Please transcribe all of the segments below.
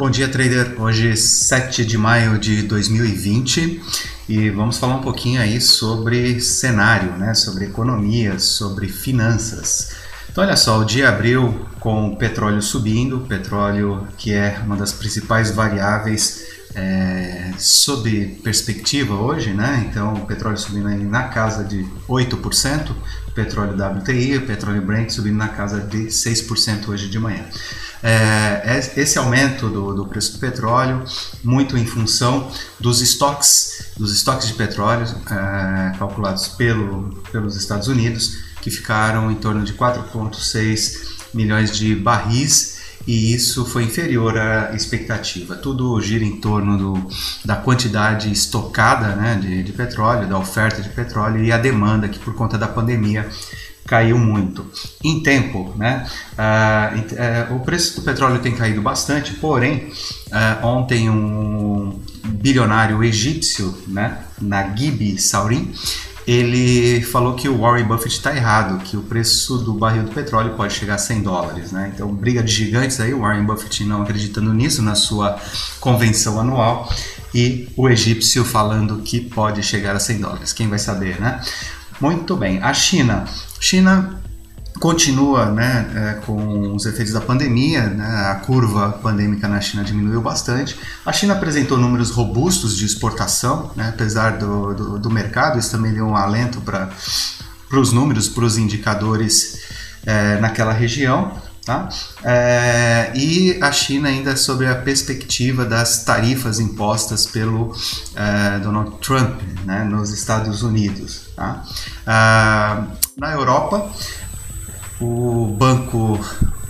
Bom dia, trader. Hoje, 7 de maio de 2020, e vamos falar um pouquinho aí sobre cenário, né? Sobre economia, sobre finanças. Então, olha só, o dia abriu com o petróleo subindo, petróleo que é uma das principais variáveis é, sob perspectiva hoje, né? Então, o petróleo subindo aí na casa de 8%, o petróleo WTI, o petróleo Brent subindo na casa de 6% hoje de manhã. É, esse aumento do, do, preço do petróleo, muito em função dos estoques, dos estoques de petróleo é, calculados pelo, pelos Estados Unidos, que ficaram em torno de 4,6 milhões de barris e isso foi inferior à expectativa. Tudo gira em torno do, da quantidade estocada né, de, de petróleo, da oferta de petróleo e a demanda que por conta da pandemia caiu muito. Em tempo, né, uh, uh, o preço do petróleo tem caído bastante, porém, uh, ontem um bilionário egípcio, né, Naguib Saurin, ele falou que o Warren Buffett está errado, que o preço do barril do petróleo pode chegar a 100 dólares. Né? Então, briga de gigantes aí, o Warren Buffett não acreditando nisso na sua convenção anual e o egípcio falando que pode chegar a 100 dólares. Quem vai saber, né? Muito bem. A China. China continua né, é, com os efeitos da pandemia, né, a curva pandêmica na China diminuiu bastante. A China apresentou números robustos de exportação, né, apesar do, do, do, mercado, isso também deu um alento para os números, para os indicadores é, naquela região. Tá? É, e a China ainda sobre a perspectiva das tarifas impostas pelo é, Donald Trump né, nos Estados Unidos. Tá? Ah, na Europa, o Banco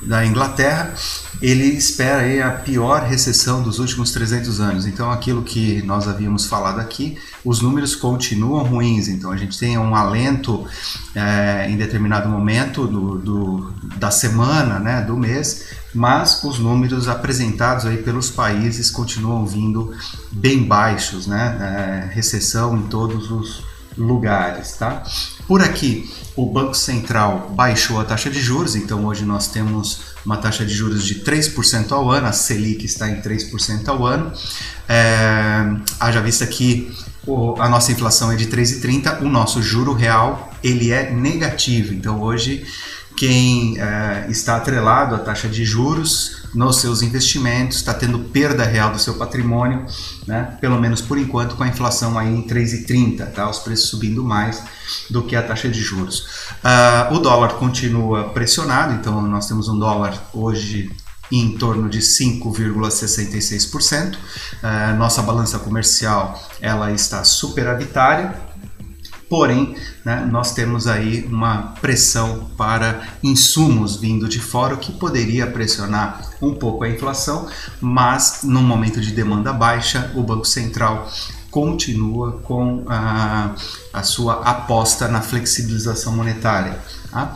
da Inglaterra ele espera aí a pior recessão dos últimos 300 anos. Então, aquilo que nós havíamos falado aqui, os números continuam ruins. Então, a gente tem um alento é, em determinado momento do, do, da semana, né, do mês, mas os números apresentados aí pelos países continuam vindo bem baixos, né? É, recessão em todos os lugares, tá? Por aqui, o Banco Central baixou a taxa de juros, então hoje nós temos uma taxa de juros de 3% ao ano, a Selic está em 3% ao ano. É, haja vista que a nossa inflação é de 3,30, o nosso juro real ele é negativo, então hoje quem é, está atrelado à taxa de juros nos seus investimentos, está tendo perda real do seu patrimônio, né? pelo menos por enquanto, com a inflação aí em 3,30, tá? os preços subindo mais do que a taxa de juros. Uh, o dólar continua pressionado, então nós temos um dólar hoje em torno de 5,66%. Uh, ah, nossa balança comercial ela está superavitária, Porém, né, nós temos aí uma pressão para insumos vindo de fora, o que poderia pressionar um pouco a inflação, mas no momento de demanda baixa, o Banco Central continua com a, a sua aposta na flexibilização monetária. Tá?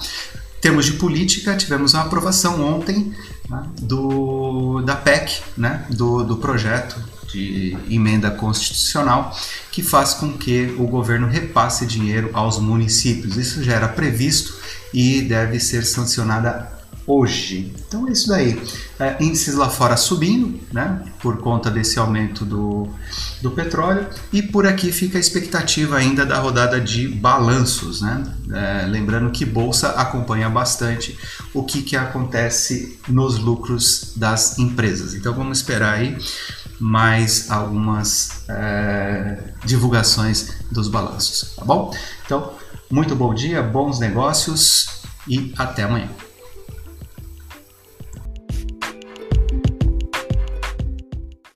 Em termos de política, tivemos uma aprovação ontem né, do, da PEC, né, do, do projeto de emenda constitucional que faz com que o governo repasse dinheiro aos municípios. Isso já era previsto e deve ser sancionada hoje. Então é isso daí. É, índices lá fora subindo, né, por conta desse aumento do, do petróleo, e por aqui fica a expectativa ainda da rodada de balanços, né? É, lembrando que bolsa acompanha bastante o que, que acontece nos lucros das empresas. Então vamos esperar aí mais algumas é, divulgações dos balanços, tá bom? Então, muito bom dia, bons negócios e até amanhã.